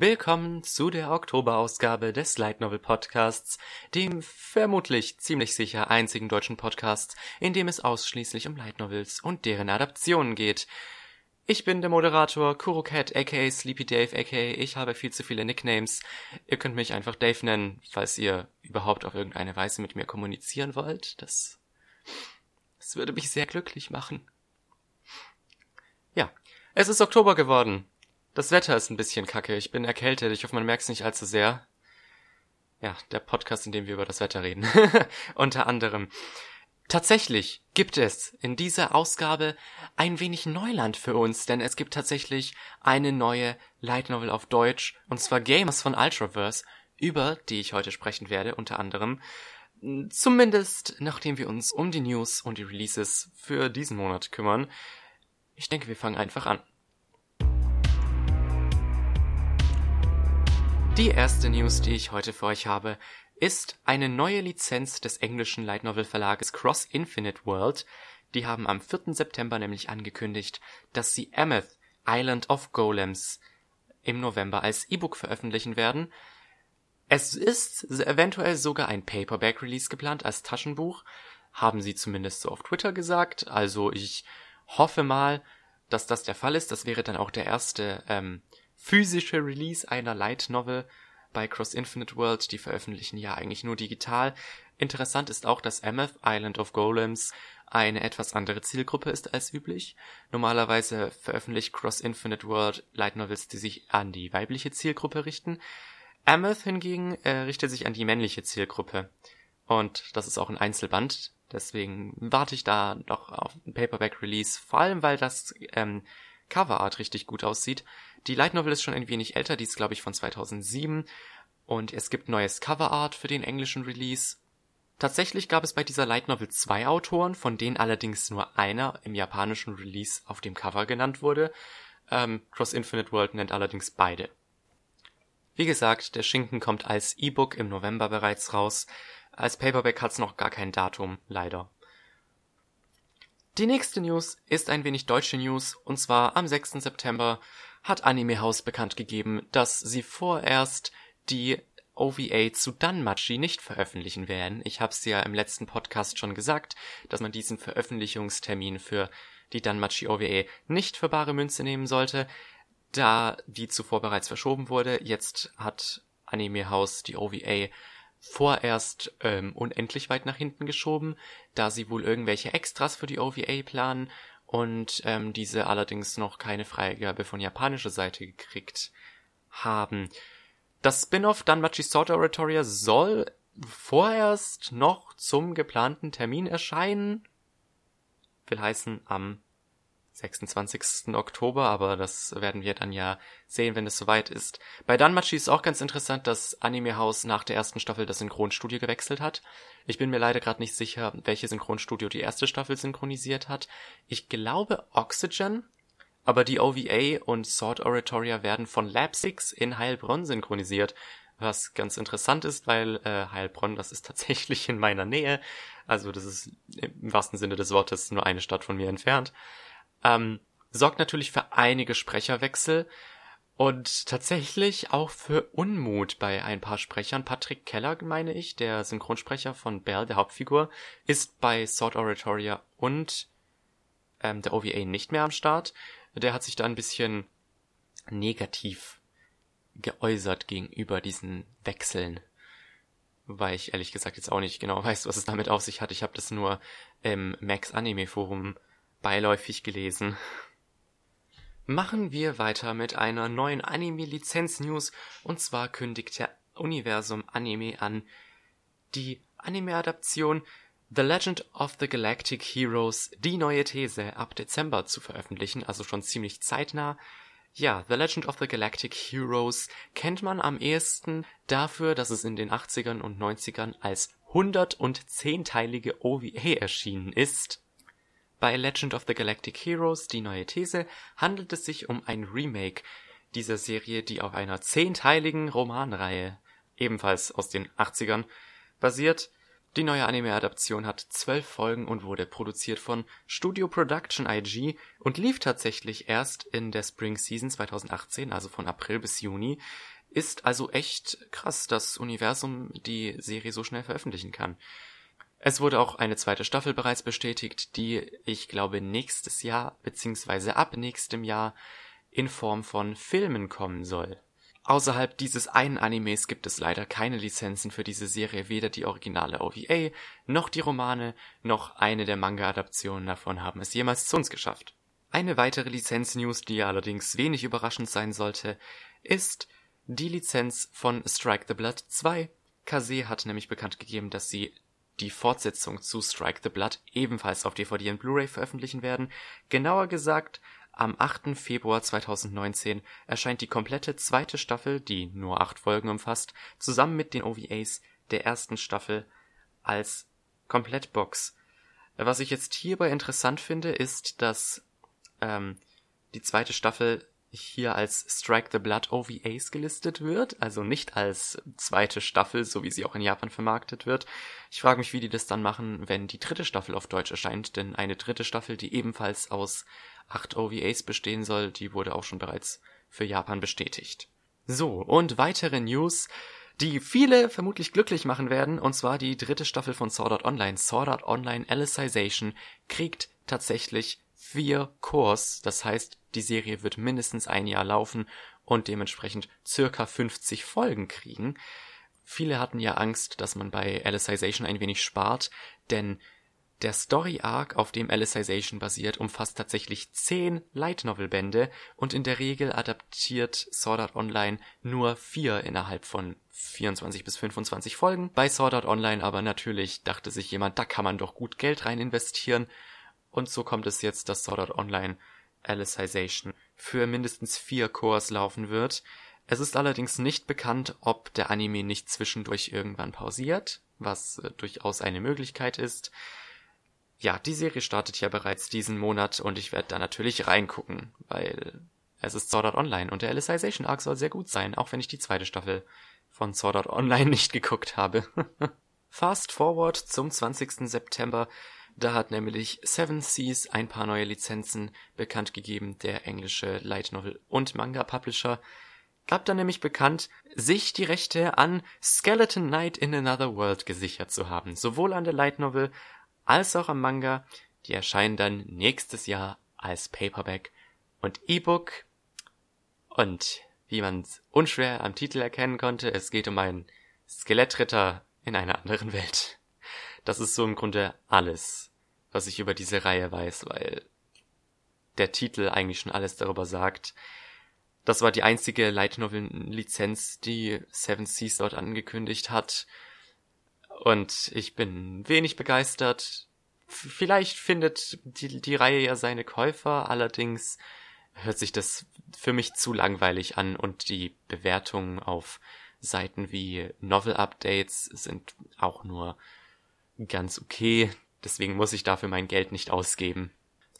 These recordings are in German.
Willkommen zu der Oktoberausgabe des Light Novel Podcasts, dem vermutlich ziemlich sicher einzigen deutschen Podcast, in dem es ausschließlich um Light Novels und deren Adaptionen geht. Ich bin der Moderator Kurocat aka Sleepy Dave aka ich habe viel zu viele Nicknames. Ihr könnt mich einfach Dave nennen, falls ihr überhaupt auf irgendeine Weise mit mir kommunizieren wollt. Das, das würde mich sehr glücklich machen. Ja, es ist Oktober geworden. Das Wetter ist ein bisschen kacke. Ich bin erkältet. Ich hoffe, man merkt es nicht allzu sehr. Ja, der Podcast, in dem wir über das Wetter reden. Unter anderem. Tatsächlich gibt es in dieser Ausgabe ein wenig Neuland für uns, denn es gibt tatsächlich eine neue Light Novel auf Deutsch, und zwar Gamers von Ultraverse, über die ich heute sprechen werde, unter anderem. Zumindest nachdem wir uns um die News und die Releases für diesen Monat kümmern. Ich denke, wir fangen einfach an. Die erste News, die ich heute für euch habe, ist eine neue Lizenz des englischen Light Novel Verlages Cross Infinite World. Die haben am 4. September nämlich angekündigt, dass sie Ameth Island of Golems im November als E-Book veröffentlichen werden. Es ist eventuell sogar ein Paperback-Release geplant als Taschenbuch, haben sie zumindest so auf Twitter gesagt. Also ich hoffe mal, dass das der Fall ist. Das wäre dann auch der erste ähm, physische Release einer Light Novel bei Cross Infinite World, die veröffentlichen ja eigentlich nur digital. Interessant ist auch, dass Ameth Island of Golems eine etwas andere Zielgruppe ist als üblich. Normalerweise veröffentlicht Cross Infinite World Light Novels, die sich an die weibliche Zielgruppe richten. Ameth hingegen äh, richtet sich an die männliche Zielgruppe. Und das ist auch ein Einzelband. Deswegen warte ich da noch auf ein Paperback-Release. Vor allem, weil das ähm, Coverart richtig gut aussieht. Die Light Novel ist schon ein wenig älter, die ist glaube ich von 2007 und es gibt neues Coverart für den englischen Release. Tatsächlich gab es bei dieser Light Novel zwei Autoren, von denen allerdings nur einer im japanischen Release auf dem Cover genannt wurde. Ähm, Cross Infinite World nennt allerdings beide. Wie gesagt, der Schinken kommt als E-Book im November bereits raus. Als Paperback hat's noch gar kein Datum, leider. Die nächste News ist ein wenig deutsche News, und zwar am 6. September hat Anime House bekannt gegeben, dass sie vorerst die OVA zu Danmachi nicht veröffentlichen werden. Ich habe es ja im letzten Podcast schon gesagt, dass man diesen Veröffentlichungstermin für die Danmachi OVA nicht für bare Münze nehmen sollte, da die zuvor bereits verschoben wurde. Jetzt hat Anime House die OVA vorerst ähm, unendlich weit nach hinten geschoben, da sie wohl irgendwelche Extras für die OVA planen und ähm, diese allerdings noch keine Freigabe von japanischer Seite gekriegt haben. Das Spin-off Danmachi Sword Oratoria soll vorerst noch zum geplanten Termin erscheinen. Will heißen am 26. Oktober, aber das werden wir dann ja sehen, wenn es soweit ist. Bei Danmachi ist auch ganz interessant, dass Anime House nach der ersten Staffel das Synchronstudio gewechselt hat. Ich bin mir leider gerade nicht sicher, welche Synchronstudio die erste Staffel synchronisiert hat. Ich glaube Oxygen, aber die OVA und Sword Oratoria werden von Lab 6 in Heilbronn synchronisiert. Was ganz interessant ist, weil äh, Heilbronn, das ist tatsächlich in meiner Nähe. Also das ist im wahrsten Sinne des Wortes nur eine Stadt von mir entfernt ähm, sorgt natürlich für einige Sprecherwechsel und tatsächlich auch für Unmut bei ein paar Sprechern. Patrick Keller, meine ich, der Synchronsprecher von Bell, der Hauptfigur, ist bei Sword Oratoria und ähm, der OVA nicht mehr am Start. Der hat sich da ein bisschen negativ geäußert gegenüber diesen Wechseln. Weil ich ehrlich gesagt jetzt auch nicht genau weiß, was es damit auf sich hat. Ich habe das nur im Max Anime Forum beiläufig gelesen. Machen wir weiter mit einer neuen Anime-Lizenz-News und zwar kündigt der Universum Anime an, die Anime-Adaption The Legend of the Galactic Heroes, die neue These, ab Dezember zu veröffentlichen, also schon ziemlich zeitnah. Ja, The Legend of the Galactic Heroes kennt man am ehesten dafür, dass es in den 80ern und 90ern als 110-teilige OVA erschienen ist. Bei Legend of the Galactic Heroes, die neue These, handelt es sich um ein Remake dieser Serie, die auf einer zehnteiligen Romanreihe, ebenfalls aus den 80ern, basiert. Die neue Anime-Adaption hat zwölf Folgen und wurde produziert von Studio Production IG und lief tatsächlich erst in der Spring Season 2018, also von April bis Juni. Ist also echt krass, dass Universum die Serie so schnell veröffentlichen kann. Es wurde auch eine zweite Staffel bereits bestätigt, die ich glaube nächstes Jahr beziehungsweise ab nächstem Jahr in Form von Filmen kommen soll. Außerhalb dieses einen Animes gibt es leider keine Lizenzen für diese Serie, weder die originale OVA, noch die Romane, noch eine der Manga-Adaptionen davon haben es jemals zu uns geschafft. Eine weitere Lizenz-News, die allerdings wenig überraschend sein sollte, ist die Lizenz von Strike the Blood 2. Kase hat nämlich bekannt gegeben, dass sie die Fortsetzung zu Strike the Blood ebenfalls auf DVD und Blu-ray veröffentlichen werden. Genauer gesagt am 8. Februar 2019 erscheint die komplette zweite Staffel, die nur acht Folgen umfasst, zusammen mit den OVAs der ersten Staffel als Komplettbox. Was ich jetzt hierbei interessant finde, ist, dass ähm, die zweite Staffel hier als Strike the Blood OVAs gelistet wird, also nicht als zweite Staffel, so wie sie auch in Japan vermarktet wird. Ich frage mich, wie die das dann machen, wenn die dritte Staffel auf Deutsch erscheint, denn eine dritte Staffel, die ebenfalls aus acht OVAs bestehen soll, die wurde auch schon bereits für Japan bestätigt. So, und weitere News, die viele vermutlich glücklich machen werden, und zwar die dritte Staffel von Sword Art Online. Sword Art Online Alicization kriegt tatsächlich vier Cores, das heißt die Serie wird mindestens ein Jahr laufen und dementsprechend circa 50 Folgen kriegen. Viele hatten ja Angst, dass man bei Alicization ein wenig spart, denn der Story Arc, auf dem Alicization basiert, umfasst tatsächlich 10 Light Novel Bände und in der Regel adaptiert Sword Art Online nur vier innerhalb von 24 bis 25 Folgen. Bei Sword Art Online aber natürlich dachte sich jemand, da kann man doch gut Geld rein investieren. Und so kommt es jetzt, dass Sword Art Online Alicization für mindestens vier Cores laufen wird. Es ist allerdings nicht bekannt, ob der Anime nicht zwischendurch irgendwann pausiert, was äh, durchaus eine Möglichkeit ist. Ja, die Serie startet ja bereits diesen Monat und ich werde da natürlich reingucken, weil es ist Sword Art Online und der Alicization Arc soll sehr gut sein, auch wenn ich die zweite Staffel von Sword Art Online nicht geguckt habe. Fast forward zum 20. September da hat nämlich Seven Seas ein paar neue Lizenzen bekannt gegeben. Der englische Light Novel und Manga Publisher gab dann nämlich bekannt, sich die Rechte an Skeleton Knight in Another World gesichert zu haben. Sowohl an der Light Novel als auch am Manga. Die erscheinen dann nächstes Jahr als Paperback und E-Book. Und wie man unschwer am Titel erkennen konnte, es geht um einen Skelettritter in einer anderen Welt. Das ist so im Grunde alles, was ich über diese Reihe weiß, weil der Titel eigentlich schon alles darüber sagt. Das war die einzige Light Novel Lizenz, die Seven Seas dort angekündigt hat. Und ich bin wenig begeistert. Vielleicht findet die, die Reihe ja seine Käufer, allerdings hört sich das für mich zu langweilig an und die Bewertungen auf Seiten wie Novel Updates sind auch nur ganz okay, deswegen muss ich dafür mein Geld nicht ausgeben.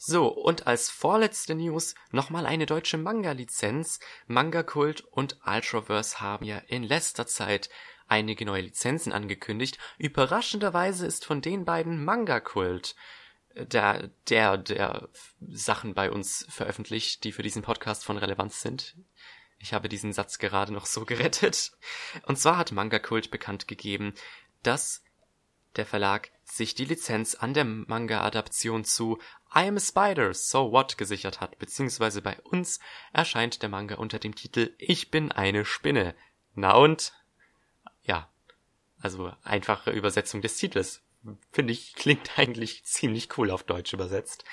So, und als vorletzte News nochmal eine deutsche Manga-Lizenz. Manga Kult und Ultraverse haben ja in letzter Zeit einige neue Lizenzen angekündigt. Überraschenderweise ist von den beiden Manga Kult äh, der, der, der Sachen bei uns veröffentlicht, die für diesen Podcast von Relevanz sind. Ich habe diesen Satz gerade noch so gerettet. Und zwar hat Manga Kult bekannt gegeben, dass der Verlag sich die Lizenz an der Manga-Adaption zu I Am a Spider, So What gesichert hat, beziehungsweise bei uns erscheint der Manga unter dem Titel Ich bin eine Spinne. Na und? Ja, also einfache Übersetzung des Titels. Finde ich, klingt eigentlich ziemlich cool auf Deutsch übersetzt.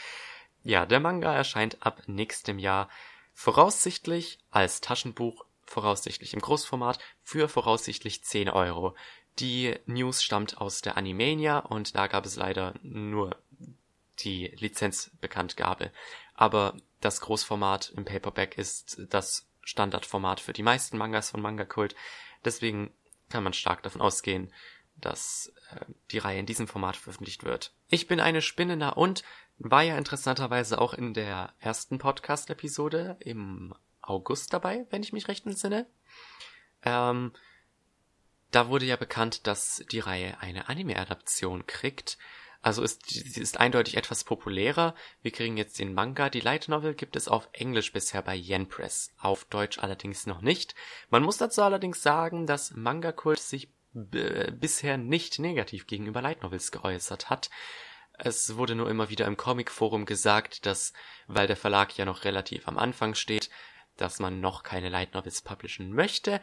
Ja, der Manga erscheint ab nächstem Jahr voraussichtlich als Taschenbuch, voraussichtlich im Großformat, für voraussichtlich 10 Euro. Die News stammt aus der Animania und da gab es leider nur die Lizenzbekanntgabe. Aber das Großformat im Paperback ist das Standardformat für die meisten Mangas von Manga Kult. Deswegen kann man stark davon ausgehen, dass äh, die Reihe in diesem Format veröffentlicht wird. Ich bin eine Spinne und war ja interessanterweise auch in der ersten Podcast-Episode im August dabei, wenn ich mich recht entsinne. Ähm, da wurde ja bekannt, dass die Reihe eine Anime-Adaption kriegt. Also ist, sie ist eindeutig etwas populärer. Wir kriegen jetzt den Manga. Die Light Novel gibt es auf Englisch bisher bei Yen Press, auf Deutsch allerdings noch nicht. Man muss dazu allerdings sagen, dass Manga Kult sich bisher nicht negativ gegenüber Light Novels geäußert hat. Es wurde nur immer wieder im Comic Forum gesagt, dass, weil der Verlag ja noch relativ am Anfang steht, dass man noch keine Light Novels publishen möchte.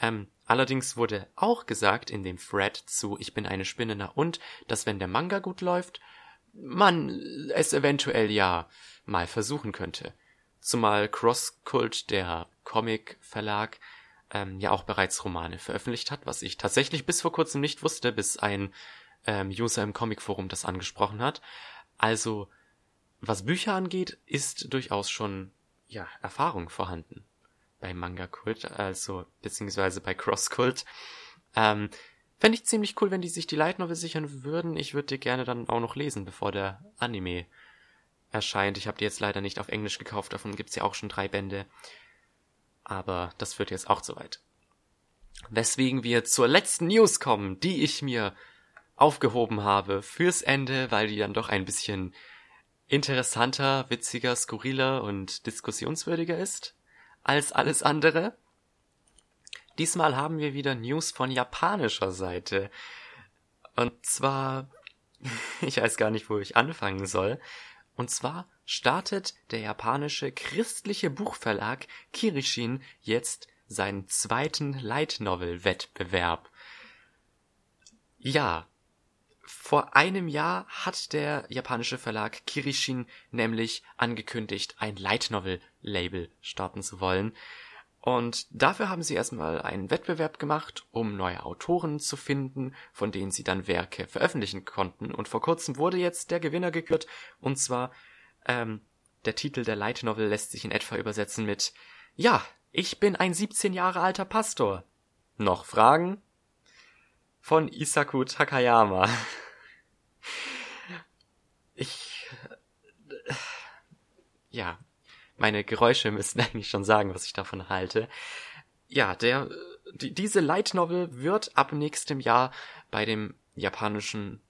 Ähm, allerdings wurde auch gesagt in dem Thread zu Ich bin eine Spinne na und, dass wenn der Manga gut läuft, man es eventuell ja mal versuchen könnte. Zumal Cross Cult, der Comic Verlag, ähm, ja auch bereits Romane veröffentlicht hat, was ich tatsächlich bis vor kurzem nicht wusste, bis ein ähm, User im Comic Forum das angesprochen hat. Also, was Bücher angeht, ist durchaus schon ja Erfahrung vorhanden bei Manga Kult, also beziehungsweise bei Cross Kult. Ähm, Fände ich ziemlich cool, wenn die sich die Light Novel sichern würden. Ich würde die gerne dann auch noch lesen, bevor der Anime erscheint. Ich habe die jetzt leider nicht auf Englisch gekauft, davon gibt's ja auch schon drei Bände. Aber das führt jetzt auch zu weit. Weswegen wir zur letzten News kommen, die ich mir aufgehoben habe fürs Ende, weil die dann doch ein bisschen interessanter, witziger, skurriler und diskussionswürdiger ist als alles andere. Diesmal haben wir wieder News von japanischer Seite. Und zwar, ich weiß gar nicht, wo ich anfangen soll. Und zwar startet der japanische christliche Buchverlag Kirishin jetzt seinen zweiten Light Novel Wettbewerb. Ja, vor einem Jahr hat der japanische Verlag Kirishin nämlich angekündigt, ein Light Novel Label starten zu wollen. Und dafür haben sie erstmal einen Wettbewerb gemacht, um neue Autoren zu finden, von denen sie dann Werke veröffentlichen konnten. Und vor kurzem wurde jetzt der Gewinner gekürt, und zwar ähm, der Titel der Light Novel lässt sich in etwa übersetzen mit Ja, ich bin ein 17 Jahre alter Pastor. Noch Fragen? Von Isaku Takayama. Ich. Ja, meine Geräusche müssen eigentlich schon sagen, was ich davon halte. Ja, der, die, diese Light Novel wird ab nächstem Jahr bei dem japanischen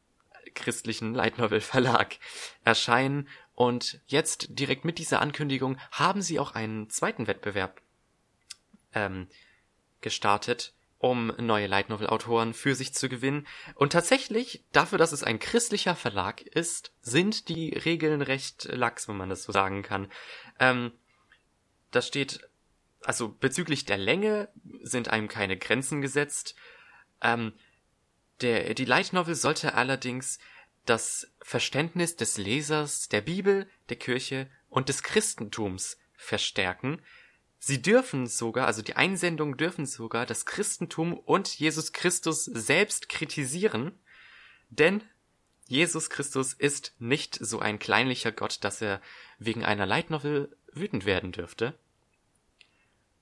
christlichen Light Novel Verlag erscheinen und jetzt direkt mit dieser Ankündigung haben sie auch einen zweiten Wettbewerb ähm, gestartet, um neue Light Novel Autoren für sich zu gewinnen. Und tatsächlich, dafür, dass es ein christlicher Verlag ist, sind die Regeln recht lax, wenn man das so sagen kann. Ähm, da steht, also bezüglich der Länge sind einem keine Grenzen gesetzt. Ähm, der, die Light Novel sollte allerdings das Verständnis des Lesers der Bibel, der Kirche und des Christentums verstärken. Sie dürfen sogar, also die Einsendungen dürfen sogar das Christentum und Jesus Christus selbst kritisieren, denn Jesus Christus ist nicht so ein kleinlicher Gott, dass er wegen einer Light Novel wütend werden dürfte.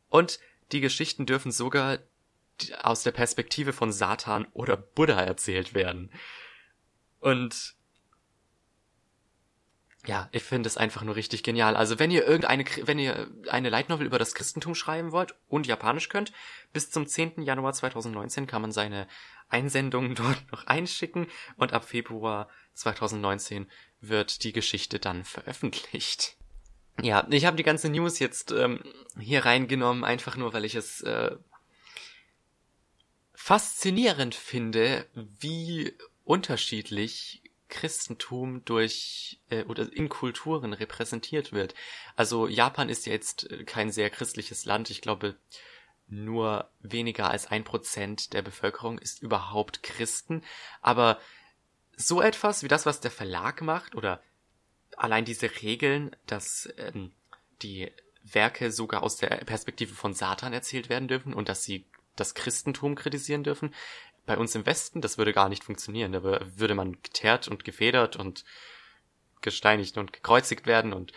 Und die Geschichten dürfen sogar aus der Perspektive von Satan oder Buddha erzählt werden. Und ja, ich finde es einfach nur richtig genial. Also wenn ihr irgendeine, wenn ihr eine Light Novel über das Christentum schreiben wollt und Japanisch könnt, bis zum 10. Januar 2019 kann man seine Einsendungen dort noch einschicken und ab Februar 2019 wird die Geschichte dann veröffentlicht. Ja, ich habe die ganze News jetzt ähm, hier reingenommen, einfach nur, weil ich es äh, faszinierend finde, wie unterschiedlich Christentum durch äh, oder in Kulturen repräsentiert wird. Also Japan ist ja jetzt äh, kein sehr christliches Land. Ich glaube, nur weniger als ein Prozent der Bevölkerung ist überhaupt Christen. Aber so etwas wie das, was der Verlag macht, oder allein diese Regeln, dass ähm, die Werke sogar aus der Perspektive von Satan erzählt werden dürfen und dass sie das Christentum kritisieren dürfen, bei uns im Westen, das würde gar nicht funktionieren. Da würde man geteert und gefedert und gesteinigt und gekreuzigt werden und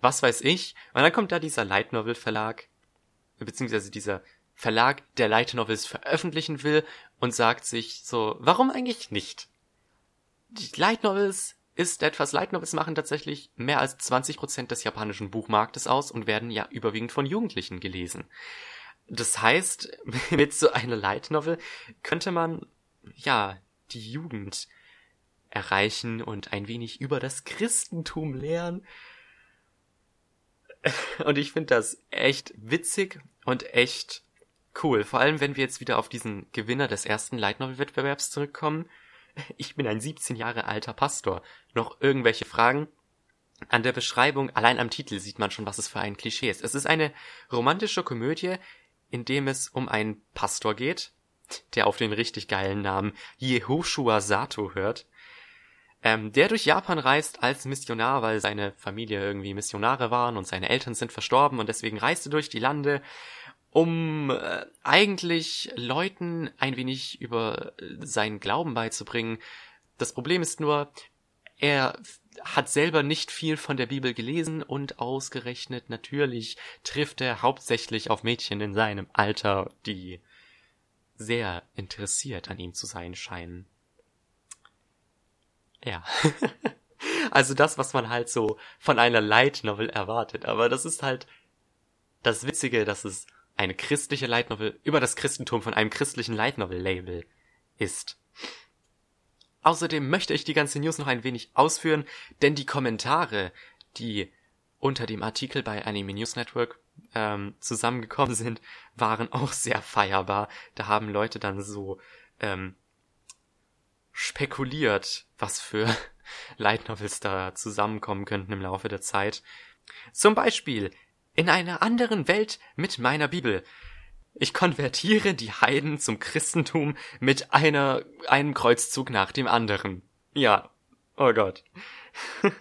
was weiß ich. Und dann kommt da dieser Light Novel Verlag, beziehungsweise dieser Verlag, der Light Novels veröffentlichen will und sagt sich so, warum eigentlich nicht? Die Light Novels ist etwas, Light Novels machen tatsächlich mehr als 20% des japanischen Buchmarktes aus und werden ja überwiegend von Jugendlichen gelesen. Das heißt, mit so einer Light Novel könnte man, ja, die Jugend erreichen und ein wenig über das Christentum lernen. Und ich finde das echt witzig und echt cool. Vor allem, wenn wir jetzt wieder auf diesen Gewinner des ersten Light Novel Wettbewerbs zurückkommen. Ich bin ein 17 Jahre alter Pastor. Noch irgendwelche Fragen? An der Beschreibung, allein am Titel sieht man schon, was es für ein Klischee ist. Es ist eine romantische Komödie, in dem es um einen Pastor geht, der auf den richtig geilen Namen Yehoshua Sato hört, ähm, der durch Japan reist als Missionar, weil seine Familie irgendwie Missionare waren und seine Eltern sind verstorben und deswegen reiste durch die Lande, um äh, eigentlich Leuten ein wenig über seinen Glauben beizubringen. Das Problem ist nur, er hat selber nicht viel von der Bibel gelesen und ausgerechnet natürlich trifft er hauptsächlich auf Mädchen in seinem Alter, die sehr interessiert an ihm zu sein scheinen. Ja. also das, was man halt so von einer Light Novel erwartet. Aber das ist halt das Witzige, dass es eine christliche Light Novel über das Christentum von einem christlichen Light Novel Label ist. Außerdem möchte ich die ganze News noch ein wenig ausführen, denn die Kommentare, die unter dem Artikel bei Anime News Network ähm, zusammengekommen sind, waren auch sehr feierbar. Da haben Leute dann so ähm, spekuliert, was für Light Novels da zusammenkommen könnten im Laufe der Zeit. Zum Beispiel in einer anderen Welt mit meiner Bibel. Ich konvertiere die Heiden zum Christentum mit einer, einem Kreuzzug nach dem anderen. Ja. Oh Gott.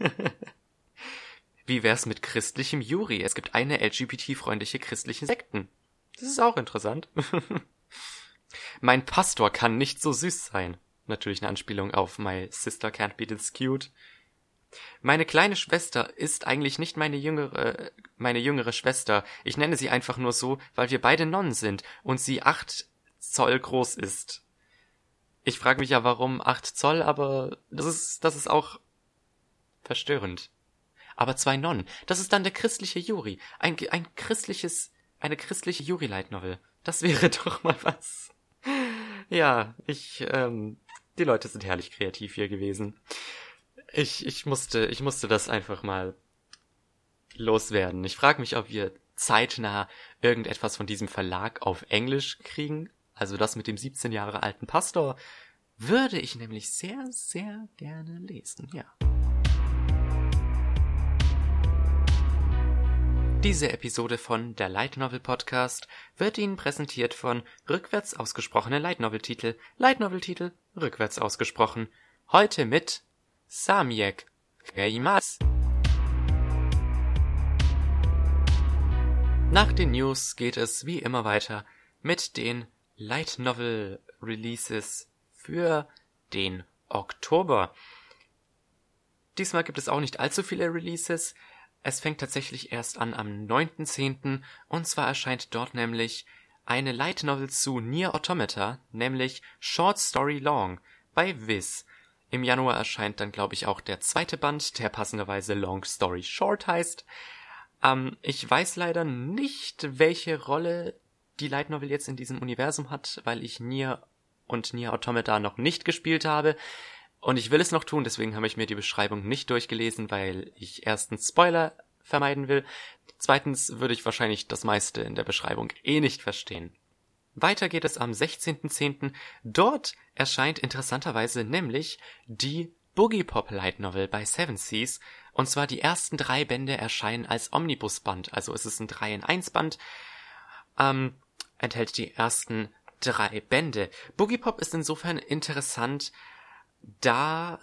Wie wär's mit christlichem Juri? Es gibt eine LGBT-freundliche christliche Sekten. Das ist auch interessant. mein Pastor kann nicht so süß sein. Natürlich eine Anspielung auf My Sister Can't Be This Cute. Meine kleine Schwester ist eigentlich nicht meine jüngere, meine jüngere Schwester. Ich nenne sie einfach nur so, weil wir beide Nonnen sind und sie acht Zoll groß ist. Ich frage mich ja, warum acht Zoll, aber das ist, das ist auch verstörend. Aber zwei Nonnen, das ist dann der christliche Juri. Ein, ein christliches, eine christliche Juri-Light Novel. Das wäre doch mal was. Ja, ich, ähm, die Leute sind herrlich kreativ hier gewesen. Ich, ich musste, ich musste das einfach mal loswerden. Ich frage mich, ob wir zeitnah irgendetwas von diesem Verlag auf Englisch kriegen. Also das mit dem 17 Jahre alten Pastor würde ich nämlich sehr, sehr gerne lesen, ja. Diese Episode von der Light Novel Podcast wird Ihnen präsentiert von rückwärts ausgesprochene Light Novel Titel, Light Novel Titel rückwärts ausgesprochen. Heute mit Samiek Geimas. Nach den News geht es wie immer weiter mit den Light Novel Releases für den Oktober. Diesmal gibt es auch nicht allzu viele Releases. Es fängt tatsächlich erst an am 9.10. und zwar erscheint dort nämlich eine Light Novel zu Nier Automata, nämlich Short Story Long bei Viz. Im Januar erscheint dann, glaube ich, auch der zweite Band, der passenderweise Long Story Short heißt. Ähm, ich weiß leider nicht, welche Rolle die Light Novel jetzt in diesem Universum hat, weil ich Nier und Nier Automata noch nicht gespielt habe. Und ich will es noch tun, deswegen habe ich mir die Beschreibung nicht durchgelesen, weil ich erstens Spoiler vermeiden will. Zweitens würde ich wahrscheinlich das meiste in der Beschreibung eh nicht verstehen. Weiter geht es am 16.10. Dort erscheint interessanterweise nämlich die Boogie Pop Light Novel bei Seven Seas. Und zwar die ersten drei Bände erscheinen als Omnibusband. Also es ist ein 3 in 1 Band. Ähm, enthält die ersten drei Bände. Boogie Pop ist insofern interessant, da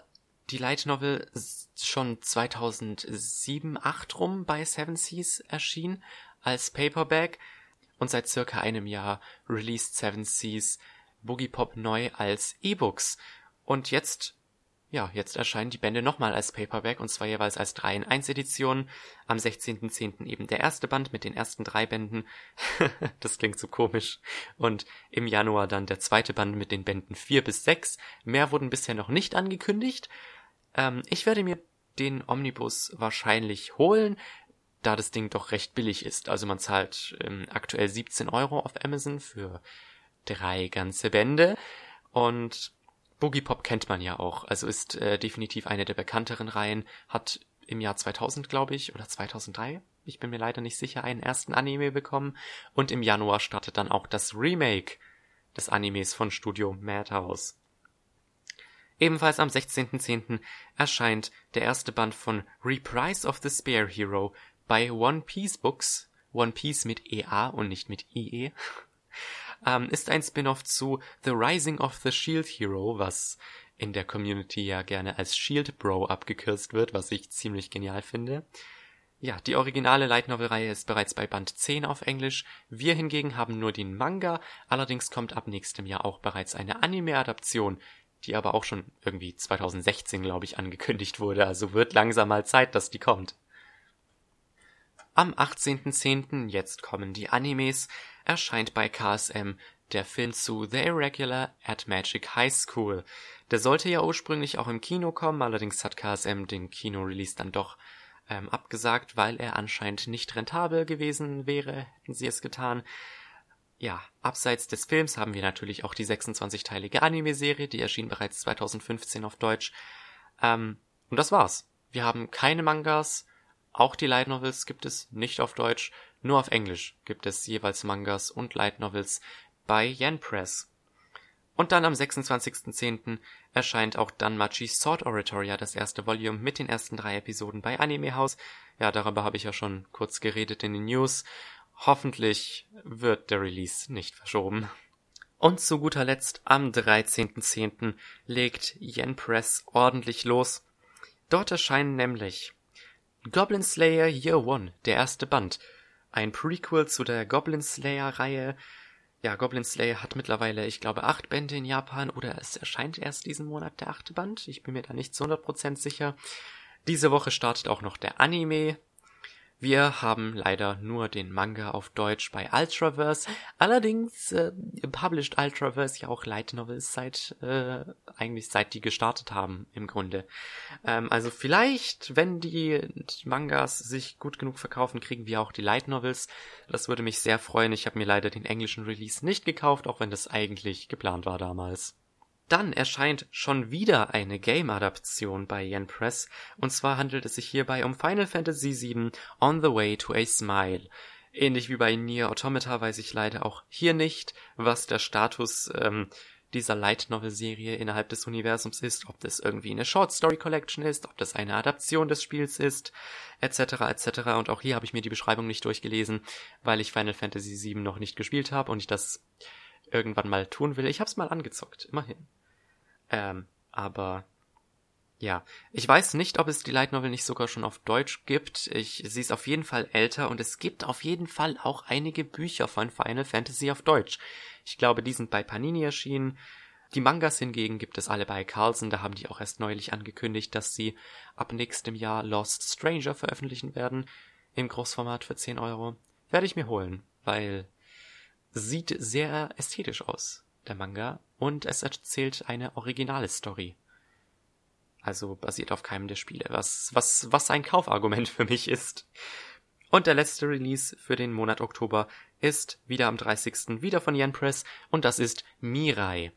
die Light Novel schon 2007, 8 rum bei Seven Seas erschien als Paperback und seit circa einem Jahr released Seven Seas Boogie Pop neu als E-Books. Und jetzt, ja, jetzt erscheinen die Bände nochmal als Paperback und zwar jeweils als 3 in 1 Edition. Am 16.10. eben der erste Band mit den ersten drei Bänden. das klingt so komisch. Und im Januar dann der zweite Band mit den Bänden 4 bis 6. Mehr wurden bisher noch nicht angekündigt. Ähm, ich werde mir den Omnibus wahrscheinlich holen. Da das Ding doch recht billig ist. Also man zahlt ähm, aktuell 17 Euro auf Amazon für drei ganze Bände und Boogie Pop kennt man ja auch, also ist äh, definitiv eine der bekannteren Reihen, hat im Jahr 2000, glaube ich, oder 2003, ich bin mir leider nicht sicher, einen ersten Anime bekommen und im Januar startet dann auch das Remake des Animes von Studio Madhouse. Ebenfalls am 16.10. erscheint der erste Band von Reprise of the Spear Hero bei One Piece Books, One Piece mit EA und nicht mit IE, ähm, ist ein Spin-off zu The Rising of the Shield Hero, was in der Community ja gerne als Shield Bro abgekürzt wird, was ich ziemlich genial finde. Ja, die originale Light Novel Reihe ist bereits bei Band 10 auf Englisch. Wir hingegen haben nur den Manga. Allerdings kommt ab nächstem Jahr auch bereits eine Anime-Adaption, die aber auch schon irgendwie 2016, glaube ich, angekündigt wurde. Also wird langsam mal Zeit, dass die kommt. Am 18.10. jetzt kommen die Animes, erscheint bei KSM der Film zu The Irregular at Magic High School. Der sollte ja ursprünglich auch im Kino kommen, allerdings hat KSM den Kino-Release dann doch ähm, abgesagt, weil er anscheinend nicht rentabel gewesen wäre, hätten sie es getan. Ja, abseits des Films haben wir natürlich auch die 26-teilige Anime-Serie, die erschien bereits 2015 auf Deutsch. Ähm, und das war's. Wir haben keine Mangas, auch die Light Novels gibt es nicht auf Deutsch, nur auf Englisch gibt es jeweils Mangas und Light Novels bei Yen Press. Und dann am 26.10. erscheint auch Danmachi Sword Oratoria, das erste Volume mit den ersten drei Episoden bei Anime House. Ja, darüber habe ich ja schon kurz geredet in den News. Hoffentlich wird der Release nicht verschoben. Und zu guter Letzt am 13.10. legt Yen Press ordentlich los. Dort erscheinen nämlich Goblin Slayer Year One, der erste Band. Ein Prequel zu der Goblin Slayer Reihe. Ja, Goblin Slayer hat mittlerweile, ich glaube, acht Bände in Japan oder es erscheint erst diesen Monat der achte Band. Ich bin mir da nicht zu 100% sicher. Diese Woche startet auch noch der Anime. Wir haben leider nur den Manga auf Deutsch bei Ultraverse. Allerdings äh, published Ultraverse ja auch Light Novels seit äh, eigentlich seit die gestartet haben im Grunde. Ähm, also vielleicht, wenn die Mangas sich gut genug verkaufen, kriegen wir auch die Light Novels. Das würde mich sehr freuen. Ich habe mir leider den englischen Release nicht gekauft, auch wenn das eigentlich geplant war damals. Dann erscheint schon wieder eine Game-Adaption bei Yen Press, und zwar handelt es sich hierbei um Final Fantasy VII On the Way to a Smile. Ähnlich wie bei Nier Automata weiß ich leider auch hier nicht, was der Status ähm, dieser Light Novel Serie innerhalb des Universums ist, ob das irgendwie eine Short Story Collection ist, ob das eine Adaption des Spiels ist, etc. etc. Und auch hier habe ich mir die Beschreibung nicht durchgelesen, weil ich Final Fantasy VII noch nicht gespielt habe und ich das irgendwann mal tun will. Ich habe es mal angezockt, immerhin. Ähm, aber ja, ich weiß nicht, ob es die Light Novel nicht sogar schon auf Deutsch gibt. Ich, sie ist auf jeden Fall älter und es gibt auf jeden Fall auch einige Bücher von Final Fantasy auf Deutsch. Ich glaube, die sind bei Panini erschienen. Die Mangas hingegen gibt es alle bei Carlsen. Da haben die auch erst neulich angekündigt, dass sie ab nächstem Jahr Lost Stranger veröffentlichen werden. Im Großformat für 10 Euro. Werde ich mir holen, weil sieht sehr ästhetisch aus der Manga, und es erzählt eine originale Story. Also basiert auf keinem der Spiele, was, was, was ein Kaufargument für mich ist. Und der letzte Release für den Monat Oktober ist wieder am 30. wieder von Yen Press und das ist Mirai.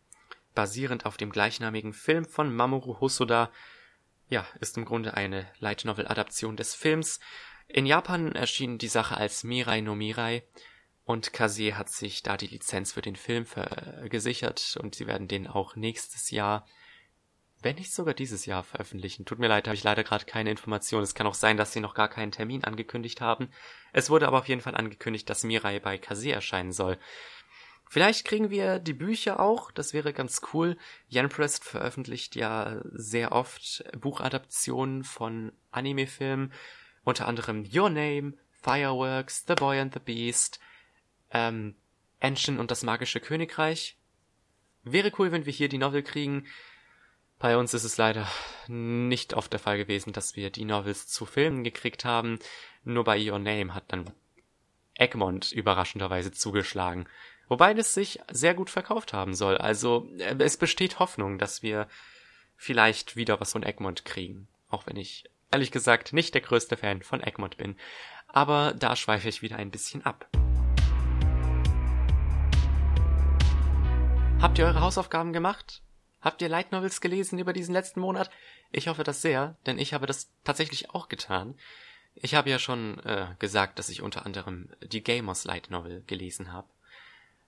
Basierend auf dem gleichnamigen Film von Mamoru Hosoda. Ja, ist im Grunde eine Light Novel Adaption des Films. In Japan erschien die Sache als Mirai no Mirai und Kase hat sich da die Lizenz für den Film gesichert und sie werden den auch nächstes Jahr, wenn nicht sogar dieses Jahr veröffentlichen. Tut mir leid, habe ich leider gerade keine Information. Es kann auch sein, dass sie noch gar keinen Termin angekündigt haben. Es wurde aber auf jeden Fall angekündigt, dass Mirai bei Kase erscheinen soll. Vielleicht kriegen wir die Bücher auch, das wäre ganz cool. Jan Prest veröffentlicht ja sehr oft Buchadaptionen von Anime-Filmen, unter anderem Your Name, Fireworks, The Boy and the Beast, ähm, Enshin und das magische Königreich. Wäre cool, wenn wir hier die Novel kriegen. Bei uns ist es leider nicht oft der Fall gewesen, dass wir die Novels zu Filmen gekriegt haben. Nur bei Your Name hat dann Egmont überraschenderweise zugeschlagen. Wobei es sich sehr gut verkauft haben soll. Also äh, es besteht Hoffnung, dass wir vielleicht wieder was von Egmont kriegen. Auch wenn ich ehrlich gesagt nicht der größte Fan von Egmont bin. aber da schweife ich wieder ein bisschen ab. Habt ihr eure Hausaufgaben gemacht? Habt ihr Light Novels gelesen über diesen letzten Monat? Ich hoffe das sehr, denn ich habe das tatsächlich auch getan. Ich habe ja schon äh, gesagt, dass ich unter anderem die Gamers Light Novel gelesen habe.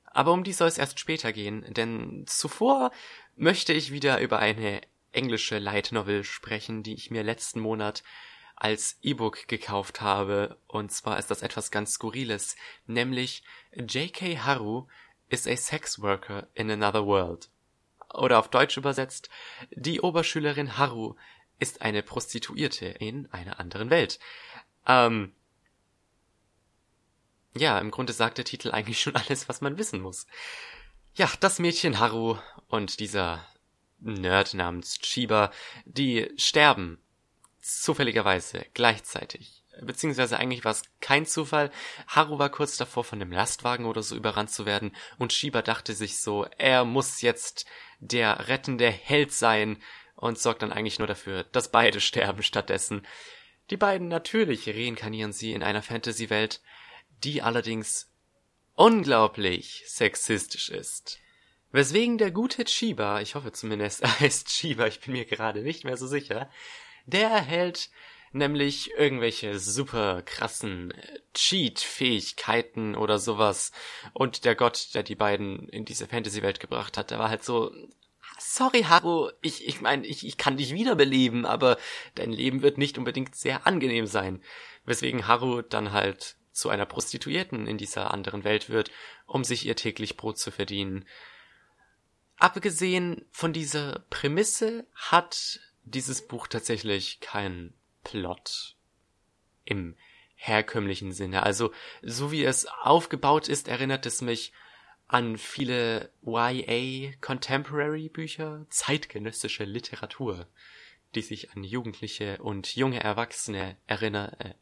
Aber um die soll es erst später gehen, denn zuvor möchte ich wieder über eine englische Light Novel sprechen, die ich mir letzten Monat als E-Book gekauft habe. Und zwar ist das etwas ganz Skurriles, nämlich J.K. Haru is a sex worker in another world. Oder auf Deutsch übersetzt, die Oberschülerin Haru ist eine Prostituierte in einer anderen Welt. Ähm, ja, im Grunde sagt der Titel eigentlich schon alles, was man wissen muss. Ja, das Mädchen Haru und dieser Nerd namens Chiba, die sterben zufälligerweise gleichzeitig. Beziehungsweise eigentlich war es kein Zufall. Haru war kurz davor, von einem Lastwagen oder so überrannt zu werden und Shiba dachte sich so, er muss jetzt der rettende Held sein und sorgt dann eigentlich nur dafür, dass beide sterben stattdessen. Die beiden natürlich reinkarnieren sie in einer Fantasy-Welt, die allerdings unglaublich sexistisch ist. Weswegen der gute Chiba, ich hoffe zumindest er heißt Chiba, ich bin mir gerade nicht mehr so sicher, der erhält nämlich irgendwelche super krassen äh, Cheat-Fähigkeiten oder sowas. Und der Gott, der die beiden in diese Fantasy-Welt gebracht hat, der war halt so, sorry Haru, ich, ich meine, ich, ich kann dich wiederbeleben, aber dein Leben wird nicht unbedingt sehr angenehm sein. Weswegen Haru dann halt zu einer Prostituierten in dieser anderen Welt wird, um sich ihr täglich Brot zu verdienen. Abgesehen von dieser Prämisse hat dieses Buch tatsächlich keinen Plot im herkömmlichen Sinne. Also so wie es aufgebaut ist, erinnert es mich an viele YA Contemporary Bücher, zeitgenössische Literatur, die sich an Jugendliche und junge Erwachsene erinnert, äh,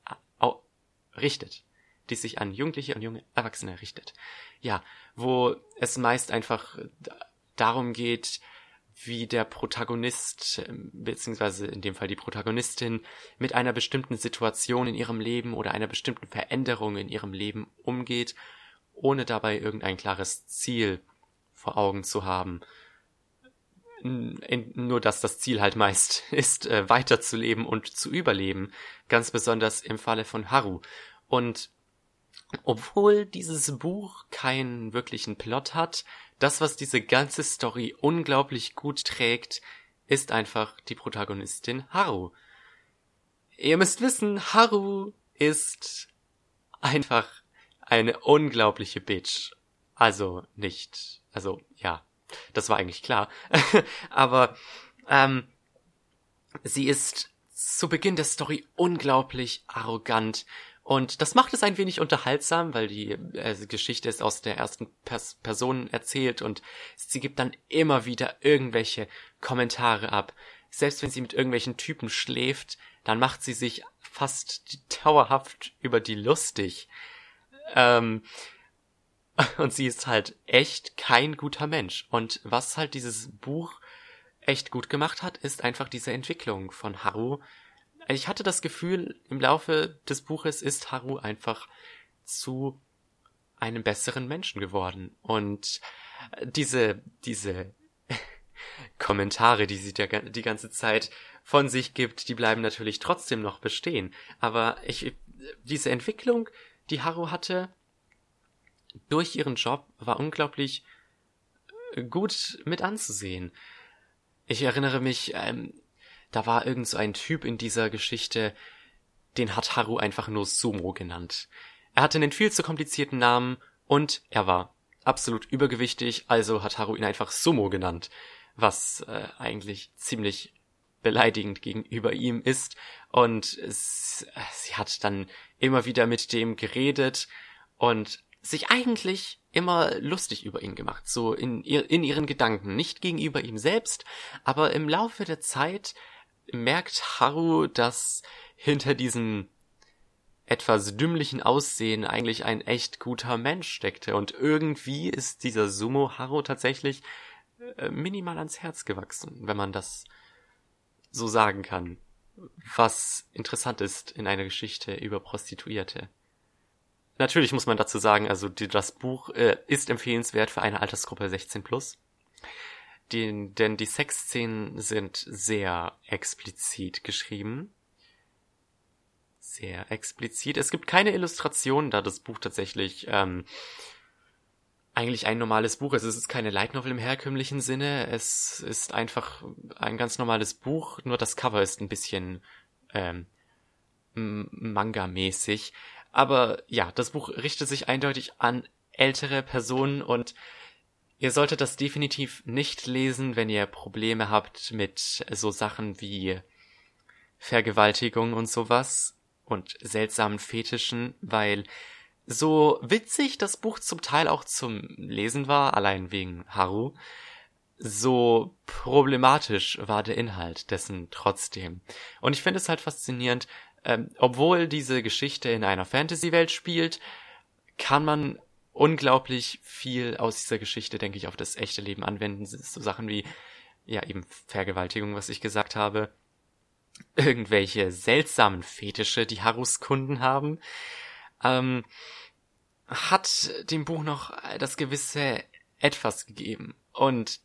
richtet, die sich an Jugendliche und junge Erwachsene richtet. Ja, wo es meist einfach darum geht, wie der Protagonist, ähm, beziehungsweise in dem Fall die Protagonistin, mit einer bestimmten Situation in ihrem Leben oder einer bestimmten Veränderung in ihrem Leben umgeht, ohne dabei irgendein klares Ziel vor Augen zu haben. Nur dass das Ziel halt meist ist, äh, weiterzuleben und zu überleben, ganz besonders im Falle von Haru. Und obwohl dieses Buch keinen wirklichen Plot hat, das, was diese ganze Story unglaublich gut trägt, ist einfach die Protagonistin Haru. Ihr müsst wissen, Haru ist einfach eine unglaubliche Bitch. Also nicht, also ja, das war eigentlich klar. Aber ähm, sie ist zu Beginn der Story unglaublich arrogant und das macht es ein wenig unterhaltsam, weil die äh, Geschichte ist aus der ersten Pers Person erzählt und sie gibt dann immer wieder irgendwelche Kommentare ab. Selbst wenn sie mit irgendwelchen Typen schläft, dann macht sie sich fast dauerhaft über die lustig. Ähm, und sie ist halt echt kein guter Mensch. Und was halt dieses Buch echt gut gemacht hat, ist einfach diese Entwicklung von Haru, ich hatte das Gefühl, im Laufe des Buches ist Haru einfach zu einem besseren Menschen geworden. Und diese, diese Kommentare, die sie die ganze Zeit von sich gibt, die bleiben natürlich trotzdem noch bestehen. Aber ich, diese Entwicklung, die Haru hatte, durch ihren Job war unglaublich gut mit anzusehen. Ich erinnere mich, ähm, da war irgend so ein Typ in dieser Geschichte, den hat Haru einfach nur Sumo genannt. Er hatte einen viel zu komplizierten Namen und er war absolut übergewichtig, also hat Haru ihn einfach Sumo genannt, was äh, eigentlich ziemlich beleidigend gegenüber ihm ist und sie hat dann immer wieder mit dem geredet und sich eigentlich immer lustig über ihn gemacht, so in, in ihren Gedanken, nicht gegenüber ihm selbst, aber im Laufe der Zeit merkt Haru, dass hinter diesem etwas dümmlichen Aussehen eigentlich ein echt guter Mensch steckte und irgendwie ist dieser Sumo Haru tatsächlich äh, minimal ans Herz gewachsen, wenn man das so sagen kann. was interessant ist in einer Geschichte über Prostituierte. Natürlich muss man dazu sagen, also das Buch äh, ist empfehlenswert für eine Altersgruppe 16 plus. Die, denn die Sexszenen sind sehr explizit geschrieben. Sehr explizit. Es gibt keine Illustrationen, da das Buch tatsächlich ähm, eigentlich ein normales Buch ist. Es ist keine Light Novel im herkömmlichen Sinne. Es ist einfach ein ganz normales Buch, nur das Cover ist ein bisschen ähm, Manga-mäßig. Aber ja, das Buch richtet sich eindeutig an ältere Personen und ihr solltet das definitiv nicht lesen, wenn ihr Probleme habt mit so Sachen wie Vergewaltigung und sowas und seltsamen Fetischen, weil so witzig das Buch zum Teil auch zum Lesen war, allein wegen Haru, so problematisch war der Inhalt dessen trotzdem. Und ich finde es halt faszinierend, ähm, obwohl diese Geschichte in einer Fantasy-Welt spielt, kann man unglaublich viel aus dieser Geschichte, denke ich, auf das echte Leben anwenden. So Sachen wie, ja, eben Vergewaltigung, was ich gesagt habe. Irgendwelche seltsamen Fetische, die Harus Kunden haben. Ähm, hat dem Buch noch das gewisse Etwas gegeben. Und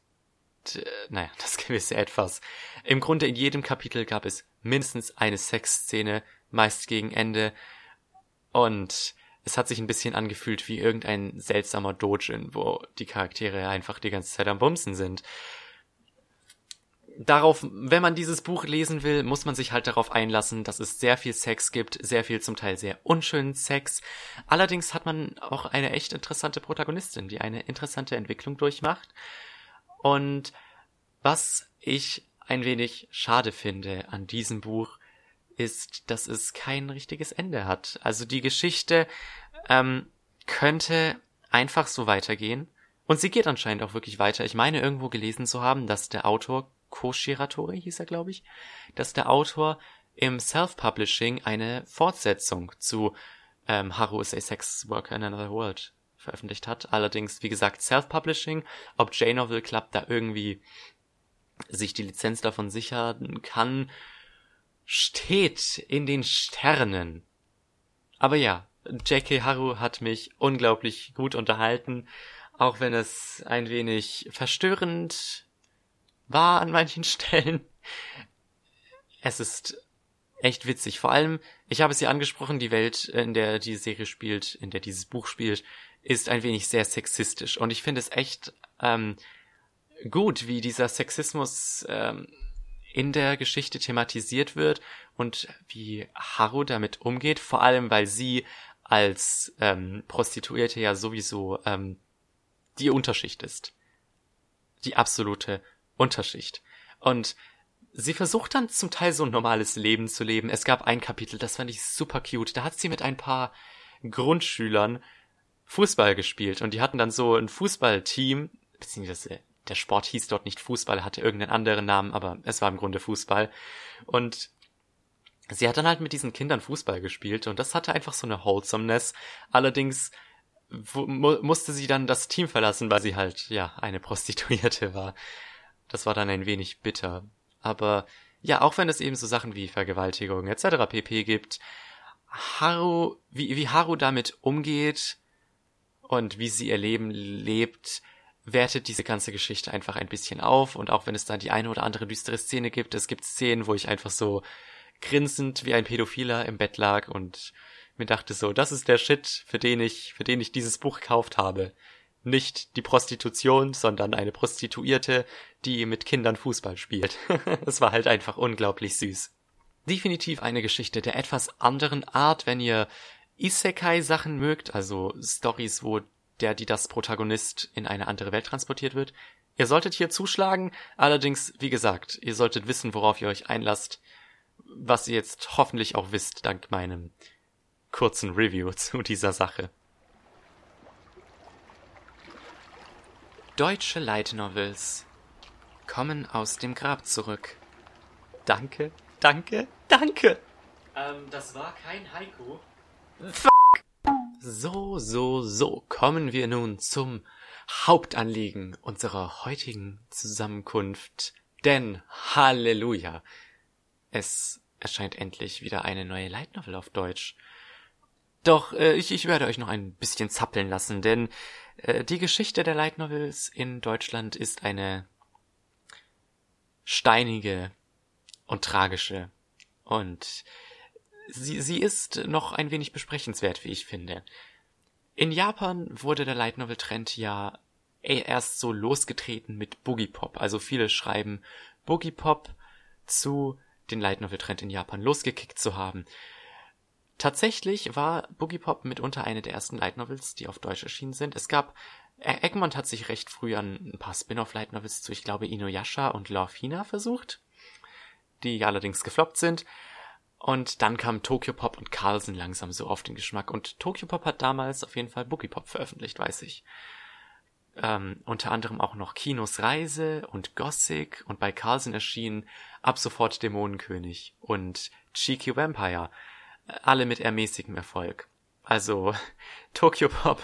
äh, naja, das gewisse Etwas. Im Grunde in jedem Kapitel gab es mindestens eine Sexszene, meist gegen Ende. Und es hat sich ein bisschen angefühlt wie irgendein seltsamer Dojin, wo die Charaktere einfach die ganze Zeit am Bumsen sind. Darauf, wenn man dieses Buch lesen will, muss man sich halt darauf einlassen, dass es sehr viel Sex gibt, sehr viel zum Teil sehr unschönen Sex. Allerdings hat man auch eine echt interessante Protagonistin, die eine interessante Entwicklung durchmacht. Und was ich ein wenig schade finde an diesem Buch, ist, dass es kein richtiges Ende hat. Also die Geschichte ähm, könnte einfach so weitergehen. Und sie geht anscheinend auch wirklich weiter. Ich meine irgendwo gelesen zu haben, dass der Autor, Koshiratori hieß er, glaube ich, dass der Autor im Self-Publishing eine Fortsetzung zu ähm, Haru is a Sex Worker in Another World veröffentlicht hat. Allerdings, wie gesagt, Self-Publishing. Ob J-Novel Club da irgendwie sich die Lizenz davon sichern kann, steht in den Sternen. Aber ja, J.K. Haru hat mich unglaublich gut unterhalten, auch wenn es ein wenig verstörend war an manchen Stellen. Es ist echt witzig. Vor allem, ich habe es ja angesprochen, die Welt, in der die Serie spielt, in der dieses Buch spielt, ist ein wenig sehr sexistisch. Und ich finde es echt ähm, gut, wie dieser Sexismus ähm, in der Geschichte thematisiert wird und wie Haru damit umgeht, vor allem weil sie als ähm, Prostituierte ja sowieso ähm, die Unterschicht ist. Die absolute Unterschicht. Und sie versucht dann zum Teil so ein normales Leben zu leben. Es gab ein Kapitel, das fand ich super cute. Da hat sie mit ein paar Grundschülern Fußball gespielt und die hatten dann so ein Fußballteam, beziehungsweise der Sport hieß dort nicht Fußball, hatte irgendeinen anderen Namen, aber es war im Grunde Fußball. Und sie hat dann halt mit diesen Kindern Fußball gespielt und das hatte einfach so eine Wholesomeness. Allerdings mu musste sie dann das Team verlassen, weil sie halt, ja, eine Prostituierte war. Das war dann ein wenig bitter. Aber ja, auch wenn es eben so Sachen wie Vergewaltigung etc. pp gibt, Haru, wie, wie Haru damit umgeht und wie sie ihr Leben lebt, wertet diese ganze Geschichte einfach ein bisschen auf und auch wenn es dann die eine oder andere düstere Szene gibt, es gibt Szenen, wo ich einfach so grinsend wie ein Pädophiler im Bett lag und mir dachte so, das ist der Shit, für den ich, für den ich dieses Buch gekauft habe. Nicht die Prostitution, sondern eine Prostituierte, die mit Kindern Fußball spielt. Es war halt einfach unglaublich süß. Definitiv eine Geschichte der etwas anderen Art, wenn ihr Isekai-Sachen mögt, also Stories, wo der, die das Protagonist in eine andere Welt transportiert wird. Ihr solltet hier zuschlagen, allerdings, wie gesagt, ihr solltet wissen, worauf ihr euch einlasst, was ihr jetzt hoffentlich auch wisst, dank meinem kurzen Review zu dieser Sache. Deutsche Light Novels kommen aus dem Grab zurück. Danke, danke, danke. Ähm, das war kein Haiku. F so, so, so kommen wir nun zum Hauptanliegen unserer heutigen Zusammenkunft. Denn, Halleluja, es erscheint endlich wieder eine neue Light Novel auf Deutsch. Doch äh, ich, ich werde euch noch ein bisschen zappeln lassen, denn äh, die Geschichte der Light Novels in Deutschland ist eine steinige und tragische. Und sie, sie ist noch ein wenig besprechenswert, wie ich finde. In Japan wurde der Light Novel Trend ja erst so losgetreten mit Boogie Pop. Also viele schreiben Boogie Pop zu den Light Novel Trend in Japan losgekickt zu haben. Tatsächlich war Boogie Pop mitunter eine der ersten Light Novels, die auf Deutsch erschienen sind. Es gab Egmont hat sich recht früh an ein paar Spin-off Light Novels zu, ich glaube, Inuyasha und Love Hina versucht, die allerdings gefloppt sind. Und dann kam Tokyo Pop und Carlsen langsam so auf den Geschmack. Und Tokyo Pop hat damals auf jeden Fall Boogie Pop veröffentlicht, weiß ich. Ähm, unter anderem auch noch Kinos Reise und Gothic und bei Carlsen erschienen ab sofort Dämonenkönig und Cheeky Vampire. Alle mit ermäßigem Erfolg. Also Tokyo Pop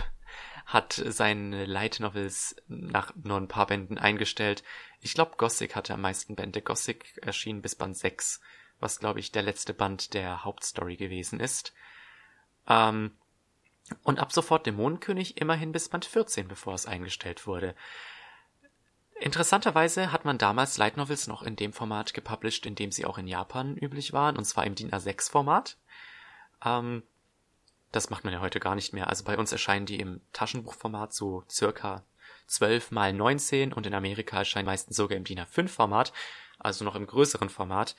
hat seine Light Novels nach nur ein paar Bänden eingestellt. Ich glaube, Gothic hatte am meisten Bände. Gothic erschien bis Band 6 was glaube ich der letzte Band der Hauptstory gewesen ist. Ähm, und ab sofort Dämonenkönig immerhin bis Band 14, bevor es eingestellt wurde. Interessanterweise hat man damals Light Novels noch in dem Format gepublished, in dem sie auch in Japan üblich waren, und zwar im DIN A6 Format. Ähm, das macht man ja heute gar nicht mehr. Also bei uns erscheinen die im Taschenbuchformat so circa 12 mal 19 und in Amerika erscheinen meistens sogar im DIN A5 Format, also noch im größeren Format.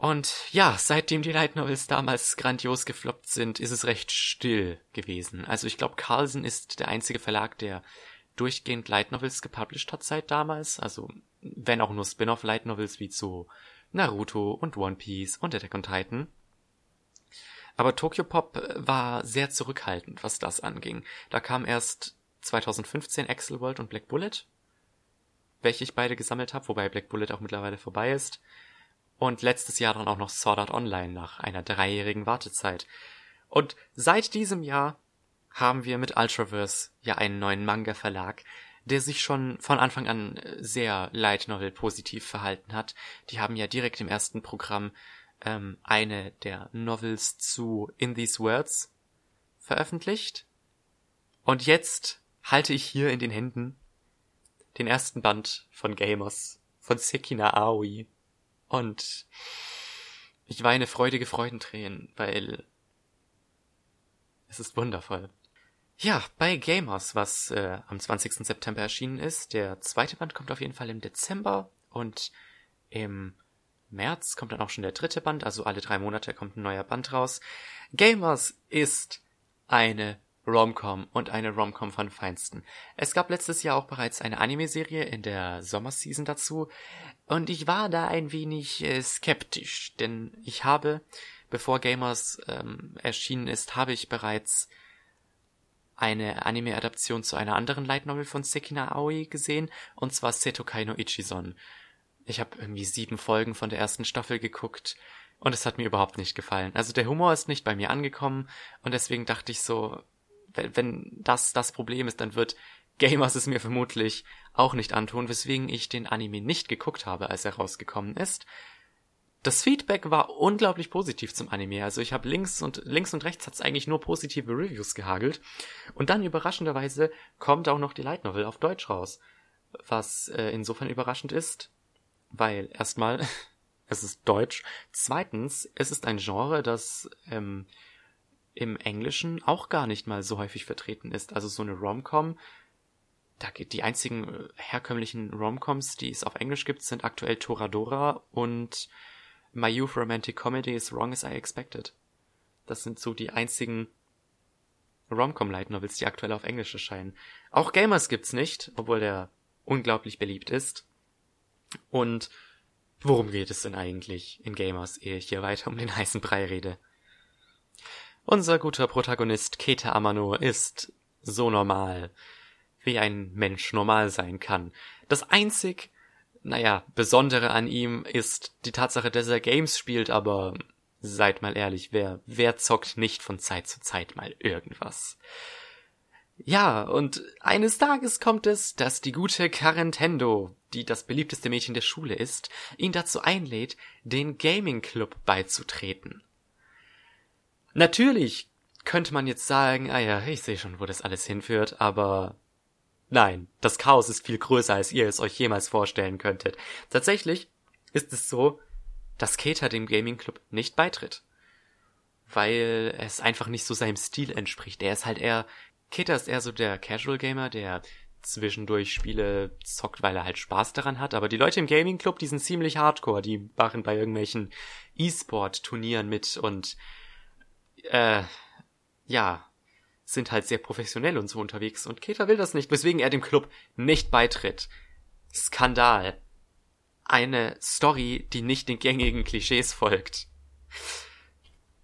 Und ja, seitdem die Light Novels damals grandios gefloppt sind, ist es recht still gewesen. Also ich glaube, Carlsen ist der einzige Verlag, der durchgehend Light Novels gepublished hat seit damals. Also wenn auch nur Spin-off Light Novels wie zu Naruto und One Piece und Attack on Titan. Aber Tokyo Pop war sehr zurückhaltend, was das anging. Da kam erst 2015 Axel World und Black Bullet, welche ich beide gesammelt habe, wobei Black Bullet auch mittlerweile vorbei ist und letztes Jahr dann auch noch Sword Art Online nach einer dreijährigen Wartezeit. Und seit diesem Jahr haben wir mit Ultraverse ja einen neuen Manga-Verlag, der sich schon von Anfang an sehr Light Novel positiv verhalten hat. Die haben ja direkt im ersten Programm ähm, eine der Novels zu In These Words veröffentlicht. Und jetzt halte ich hier in den Händen den ersten Band von Gamers von Sekina Aoi. Und ich weine freudige Freudentränen, weil es ist wundervoll. Ja, bei Gamers, was äh, am 20. September erschienen ist. Der zweite Band kommt auf jeden Fall im Dezember und im März kommt dann auch schon der dritte Band, also alle drei Monate kommt ein neuer Band raus. Gamers ist eine Romcom und eine Romcom von Feinsten. Es gab letztes Jahr auch bereits eine Anime-Serie in der Sommerseason dazu und ich war da ein wenig äh, skeptisch, denn ich habe, bevor Gamers ähm, erschienen ist, habe ich bereits eine Anime-Adaption zu einer anderen Light Novel von Sekina Aoi gesehen, und zwar Setokai no Ichison. Ich habe irgendwie sieben Folgen von der ersten Staffel geguckt und es hat mir überhaupt nicht gefallen. Also der Humor ist nicht bei mir angekommen und deswegen dachte ich so, wenn das das Problem ist, dann wird Gamers es mir vermutlich auch nicht antun, weswegen ich den Anime nicht geguckt habe, als er rausgekommen ist. Das Feedback war unglaublich positiv zum Anime. Also ich habe links und links und rechts hat's eigentlich nur positive Reviews gehagelt. Und dann überraschenderweise kommt auch noch die Light Novel auf Deutsch raus. Was äh, insofern überraschend ist, weil erstmal es ist Deutsch. Zweitens, es ist ein Genre, das ähm, im Englischen auch gar nicht mal so häufig vertreten ist. Also so eine Rom-Com, da geht die einzigen äh, herkömmlichen Rom-Coms, die es auf Englisch gibt, sind aktuell Toradora und My Youth Romantic Comedy is Wrong as I Expected. Das sind so die einzigen Rom-Com Light Novels, die aktuell auf Englisch erscheinen. Auch Gamers gibt's nicht, obwohl der unglaublich beliebt ist. Und worum geht es denn eigentlich in Gamers, ehe ich hier weiter um den heißen Brei rede? Unser guter Protagonist Keta Amano ist so normal, wie ein Mensch normal sein kann. Das einzig, naja, Besondere an ihm ist die Tatsache, dass er Games spielt, aber seid mal ehrlich, wer, wer zockt nicht von Zeit zu Zeit mal irgendwas? Ja, und eines Tages kommt es, dass die gute Carentendo, die das beliebteste Mädchen der Schule ist, ihn dazu einlädt, den Gaming Club beizutreten. Natürlich könnte man jetzt sagen, ah ja, ich sehe schon, wo das alles hinführt, aber nein, das Chaos ist viel größer, als ihr es euch jemals vorstellen könntet. Tatsächlich ist es so, dass Keter dem Gaming Club nicht beitritt. Weil es einfach nicht so seinem Stil entspricht. Er ist halt eher, Keter ist eher so der Casual Gamer, der zwischendurch Spiele zockt, weil er halt Spaß daran hat. Aber die Leute im Gaming Club, die sind ziemlich hardcore. Die machen bei irgendwelchen E-Sport-Turnieren mit und äh, ja, sind halt sehr professionell und so unterwegs. Und Keter will das nicht, weswegen er dem Club nicht beitritt. Skandal. Eine Story, die nicht den gängigen Klischees folgt.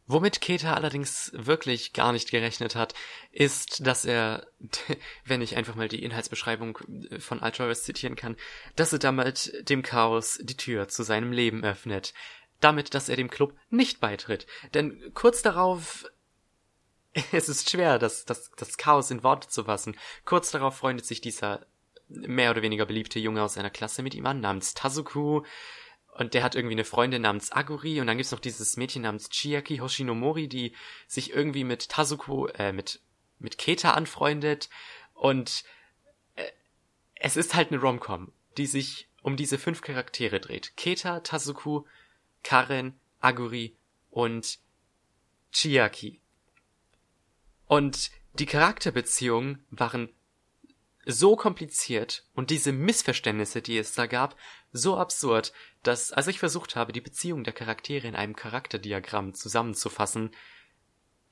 Womit Keter allerdings wirklich gar nicht gerechnet hat, ist, dass er, wenn ich einfach mal die Inhaltsbeschreibung von Altrois zitieren kann, dass er damit dem Chaos die Tür zu seinem Leben öffnet. Damit, dass er dem Club nicht beitritt. Denn kurz darauf es ist schwer, das, das, das Chaos in Worte zu fassen. Kurz darauf freundet sich dieser mehr oder weniger beliebte Junge aus seiner Klasse mit ihm an, namens Tazuku, und der hat irgendwie eine Freundin namens Aguri und dann gibt's noch dieses Mädchen namens Chiaki Hoshinomori, die sich irgendwie mit Tazuko, äh, mit, mit Keta anfreundet und äh, es ist halt eine Romcom, die sich um diese fünf Charaktere dreht. Keta, Tazuku, Karen, Aguri und Chiaki. Und die Charakterbeziehungen waren so kompliziert und diese Missverständnisse, die es da gab, so absurd, dass als ich versucht habe, die Beziehung der Charaktere in einem Charakterdiagramm zusammenzufassen,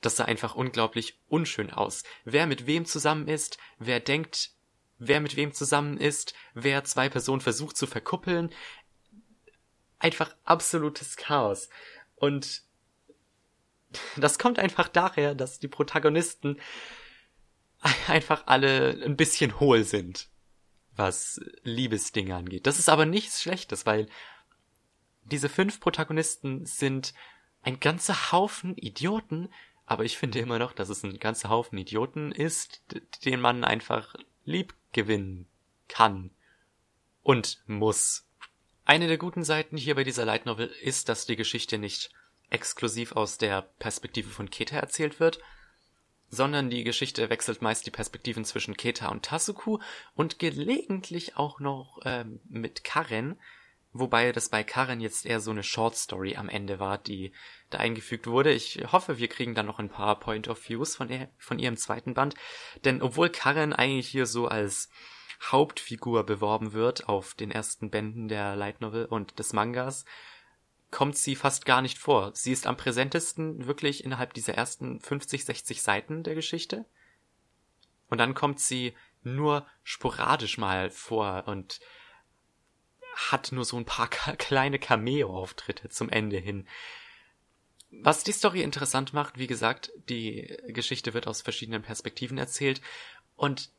das sah einfach unglaublich unschön aus. Wer mit wem zusammen ist, wer denkt, wer mit wem zusammen ist, wer zwei Personen versucht zu verkuppeln, einfach absolutes Chaos. Und das kommt einfach daher, dass die Protagonisten einfach alle ein bisschen hohl sind, was Liebesdinge angeht. Das ist aber nichts Schlechtes, weil diese fünf Protagonisten sind ein ganzer Haufen Idioten, aber ich finde immer noch, dass es ein ganzer Haufen Idioten ist, den man einfach lieb gewinnen kann und muss. Eine der guten Seiten hier bei dieser Light Novel ist, dass die Geschichte nicht exklusiv aus der Perspektive von Keta erzählt wird, sondern die Geschichte wechselt meist die Perspektiven zwischen Keta und Tasuku und gelegentlich auch noch ähm, mit Karen, wobei das bei Karen jetzt eher so eine Short Story am Ende war, die da eingefügt wurde. Ich hoffe, wir kriegen dann noch ein paar Point of Views von, ihr, von ihrem zweiten Band, denn obwohl Karen eigentlich hier so als Hauptfigur beworben wird auf den ersten Bänden der Light Novel und des Mangas, kommt sie fast gar nicht vor. Sie ist am präsentesten wirklich innerhalb dieser ersten 50, 60 Seiten der Geschichte. Und dann kommt sie nur sporadisch mal vor und hat nur so ein paar kleine Cameo-Auftritte zum Ende hin. Was die Story interessant macht, wie gesagt, die Geschichte wird aus verschiedenen Perspektiven erzählt und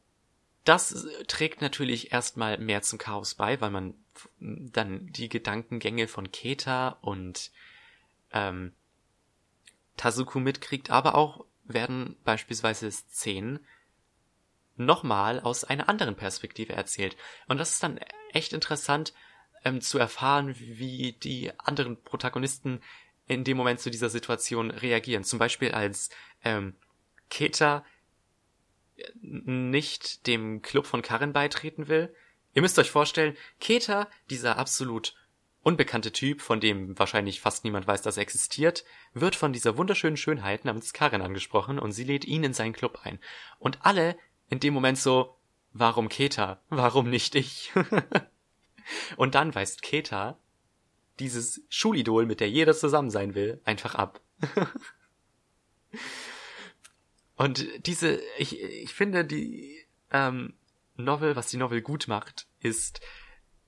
das trägt natürlich erstmal mehr zum Chaos bei, weil man dann die Gedankengänge von Keta und ähm, Tazuku mitkriegt, aber auch werden beispielsweise Szenen nochmal aus einer anderen Perspektive erzählt. Und das ist dann echt interessant ähm, zu erfahren, wie die anderen Protagonisten in dem Moment zu dieser Situation reagieren. Zum Beispiel als ähm, Keta nicht dem Club von Karin beitreten will. Ihr müsst euch vorstellen, Keta, dieser absolut unbekannte Typ, von dem wahrscheinlich fast niemand weiß, dass er existiert, wird von dieser wunderschönen Schönheit namens Karin angesprochen und sie lädt ihn in seinen Club ein. Und alle in dem Moment so, warum Keta? Warum nicht ich? und dann weist Keta dieses Schulidol, mit der jeder zusammen sein will, einfach ab. Und diese, ich, ich finde, die ähm, Novel, was die Novel gut macht, ist,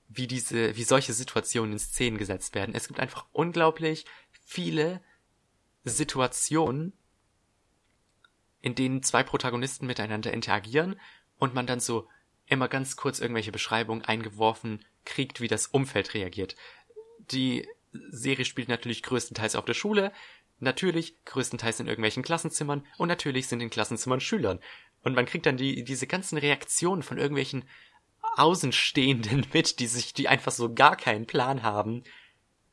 wie diese, wie solche Situationen in Szenen gesetzt werden. Es gibt einfach unglaublich viele Situationen, in denen zwei Protagonisten miteinander interagieren und man dann so immer ganz kurz irgendwelche Beschreibungen eingeworfen kriegt, wie das Umfeld reagiert. Die Serie spielt natürlich größtenteils auf der Schule, Natürlich größtenteils in irgendwelchen Klassenzimmern und natürlich sind in Klassenzimmern Schülern. Und man kriegt dann die, diese ganzen Reaktionen von irgendwelchen Außenstehenden mit, die sich, die einfach so gar keinen Plan haben,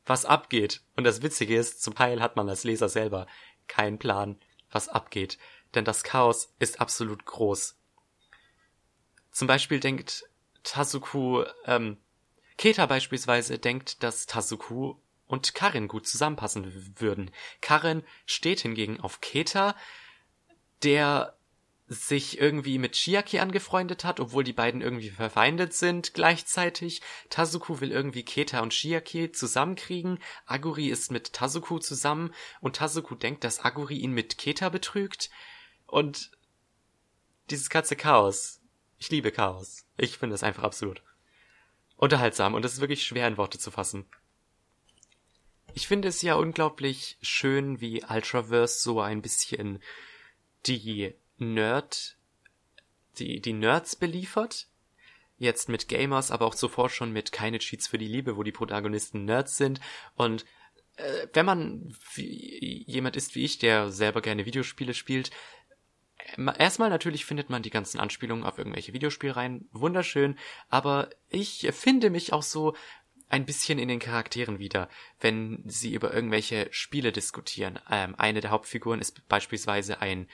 was abgeht. Und das Witzige ist, zum Teil hat man als Leser selber keinen Plan, was abgeht. Denn das Chaos ist absolut groß. Zum Beispiel denkt Tasuku, ähm, Keta beispielsweise denkt, dass Tasuku und Karin gut zusammenpassen würden. Karin steht hingegen auf Keta, der sich irgendwie mit Chiaki angefreundet hat, obwohl die beiden irgendwie verfeindet sind gleichzeitig. Tazuku will irgendwie Keta und Chiaki zusammenkriegen. Aguri ist mit Tazuku zusammen und Tazuku denkt, dass Aguri ihn mit Keta betrügt. Und dieses ganze Chaos. Ich liebe Chaos. Ich finde es einfach absolut unterhaltsam und es ist wirklich schwer in Worte zu fassen. Ich finde es ja unglaublich schön, wie Ultraverse so ein bisschen die Nerd, die, die Nerds beliefert. Jetzt mit Gamers, aber auch zuvor schon mit keine Cheats für die Liebe, wo die Protagonisten Nerds sind. Und äh, wenn man wie, jemand ist wie ich, der selber gerne Videospiele spielt, erstmal natürlich findet man die ganzen Anspielungen auf irgendwelche Videospielreihen wunderschön, aber ich finde mich auch so ein bisschen in den Charakteren wieder, wenn sie über irgendwelche Spiele diskutieren. Ähm, eine der Hauptfiguren ist beispielsweise ein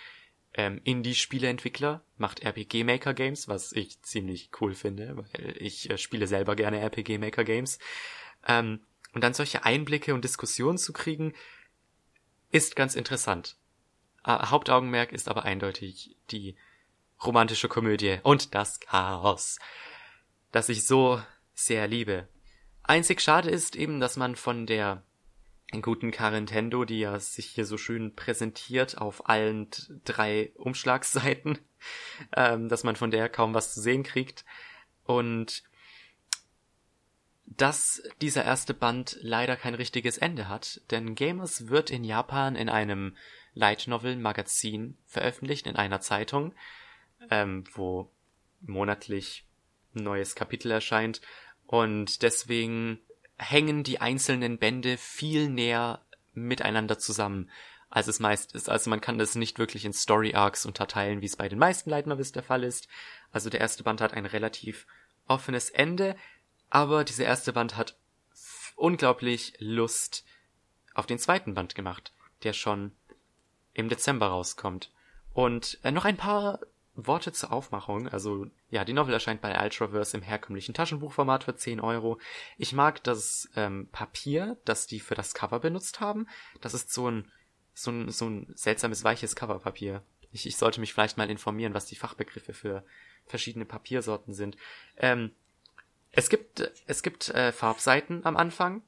ähm, Indie-Spieleentwickler, macht RPG Maker Games, was ich ziemlich cool finde, weil ich äh, spiele selber gerne RPG Maker Games. Ähm, und dann solche Einblicke und Diskussionen zu kriegen, ist ganz interessant. Äh, Hauptaugenmerk ist aber eindeutig die romantische Komödie und das Chaos, das ich so sehr liebe. Einzig schade ist eben, dass man von der guten Carintendo, die ja sich hier so schön präsentiert auf allen drei Umschlagsseiten, ähm, dass man von der kaum was zu sehen kriegt. Und dass dieser erste Band leider kein richtiges Ende hat, denn Gamers wird in Japan in einem Light Novel Magazin veröffentlicht, in einer Zeitung, ähm, wo monatlich ein neues Kapitel erscheint und deswegen hängen die einzelnen Bände viel näher miteinander zusammen, als es meist ist. Also man kann das nicht wirklich in Story Arcs unterteilen, wie es bei den meisten Novels der Fall ist. Also der erste Band hat ein relativ offenes Ende, aber dieser erste Band hat unglaublich Lust auf den zweiten Band gemacht, der schon im Dezember rauskommt. Und äh, noch ein paar Worte zur Aufmachung. Also, ja, die Novel erscheint bei Ultraverse im herkömmlichen Taschenbuchformat für 10 Euro. Ich mag das ähm, Papier, das die für das Cover benutzt haben. Das ist so ein, so ein, so ein seltsames, weiches Coverpapier. Ich, ich sollte mich vielleicht mal informieren, was die Fachbegriffe für verschiedene Papiersorten sind. Ähm, es gibt, es gibt äh, Farbseiten am Anfang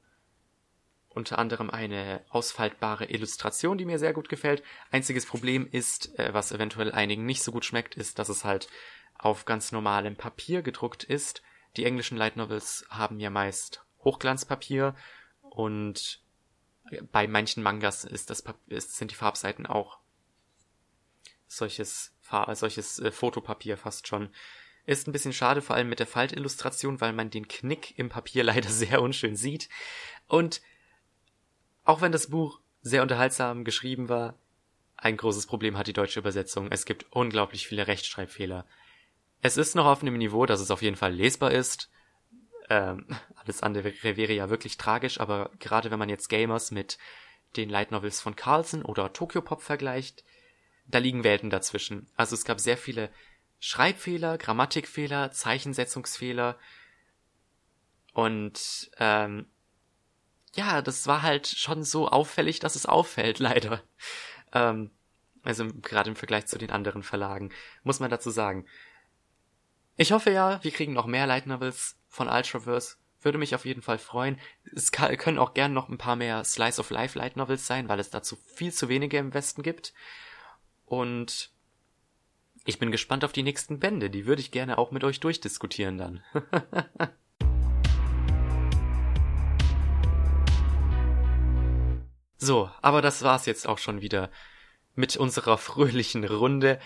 unter anderem eine ausfaltbare Illustration, die mir sehr gut gefällt. Einziges Problem ist, äh, was eventuell einigen nicht so gut schmeckt, ist, dass es halt auf ganz normalem Papier gedruckt ist. Die englischen Light Novels haben ja meist Hochglanzpapier und bei manchen Mangas ist das ist, sind die Farbseiten auch solches solches äh, Fotopapier fast schon. Ist ein bisschen schade, vor allem mit der Faltillustration, weil man den Knick im Papier leider sehr unschön sieht. Und auch wenn das Buch sehr unterhaltsam geschrieben war, ein großes Problem hat die deutsche Übersetzung. Es gibt unglaublich viele Rechtschreibfehler. Es ist noch auf einem Niveau, dass es auf jeden Fall lesbar ist. Ähm, alles andere wäre ja wirklich tragisch, aber gerade wenn man jetzt Gamers mit den Light Novels von Carlson oder Tokyo Pop vergleicht, da liegen Welten dazwischen. Also es gab sehr viele Schreibfehler, Grammatikfehler, Zeichensetzungsfehler und ähm, ja, das war halt schon so auffällig, dass es auffällt, leider. Ähm, also gerade im Vergleich zu den anderen Verlagen, muss man dazu sagen. Ich hoffe ja, wir kriegen noch mehr Light Novels von Ultraverse. Würde mich auf jeden Fall freuen. Es kann, können auch gern noch ein paar mehr Slice of Life Light Novels sein, weil es dazu viel zu wenige im Westen gibt. Und ich bin gespannt auf die nächsten Bände. Die würde ich gerne auch mit euch durchdiskutieren dann. So, aber das war's jetzt auch schon wieder mit unserer fröhlichen Runde.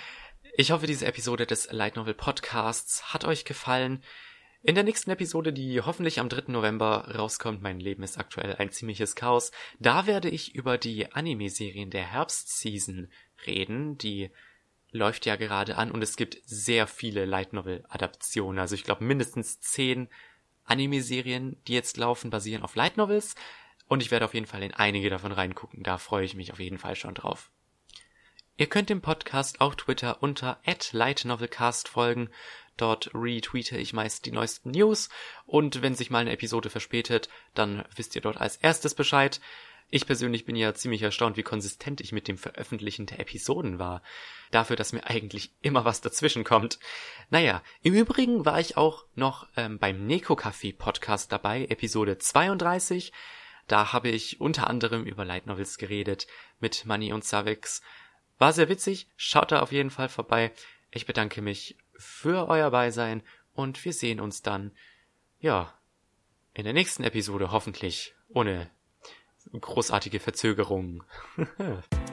Ich hoffe, diese Episode des Light Novel Podcasts hat euch gefallen. In der nächsten Episode, die hoffentlich am 3. November rauskommt, mein Leben ist aktuell ein ziemliches Chaos, da werde ich über die Anime-Serien der Herbstseason reden, die läuft ja gerade an und es gibt sehr viele Light Novel Adaptionen. Also ich glaube mindestens zehn Anime-Serien, die jetzt laufen, basieren auf Light Novels. Und ich werde auf jeden Fall in einige davon reingucken. Da freue ich mich auf jeden Fall schon drauf. Ihr könnt dem Podcast auf Twitter unter @lightnovelcast folgen. Dort retweete ich meist die neuesten News und wenn sich mal eine Episode verspätet, dann wisst ihr dort als erstes Bescheid. Ich persönlich bin ja ziemlich erstaunt, wie konsistent ich mit dem Veröffentlichen der Episoden war. Dafür, dass mir eigentlich immer was dazwischen kommt. Naja, im Übrigen war ich auch noch ähm, beim Neko Café Podcast dabei, Episode 32. Da habe ich unter anderem über Light Novels geredet mit Manny und Savix. War sehr witzig, schaut da auf jeden Fall vorbei. Ich bedanke mich für euer Beisein und wir sehen uns dann, ja, in der nächsten Episode hoffentlich ohne großartige Verzögerungen.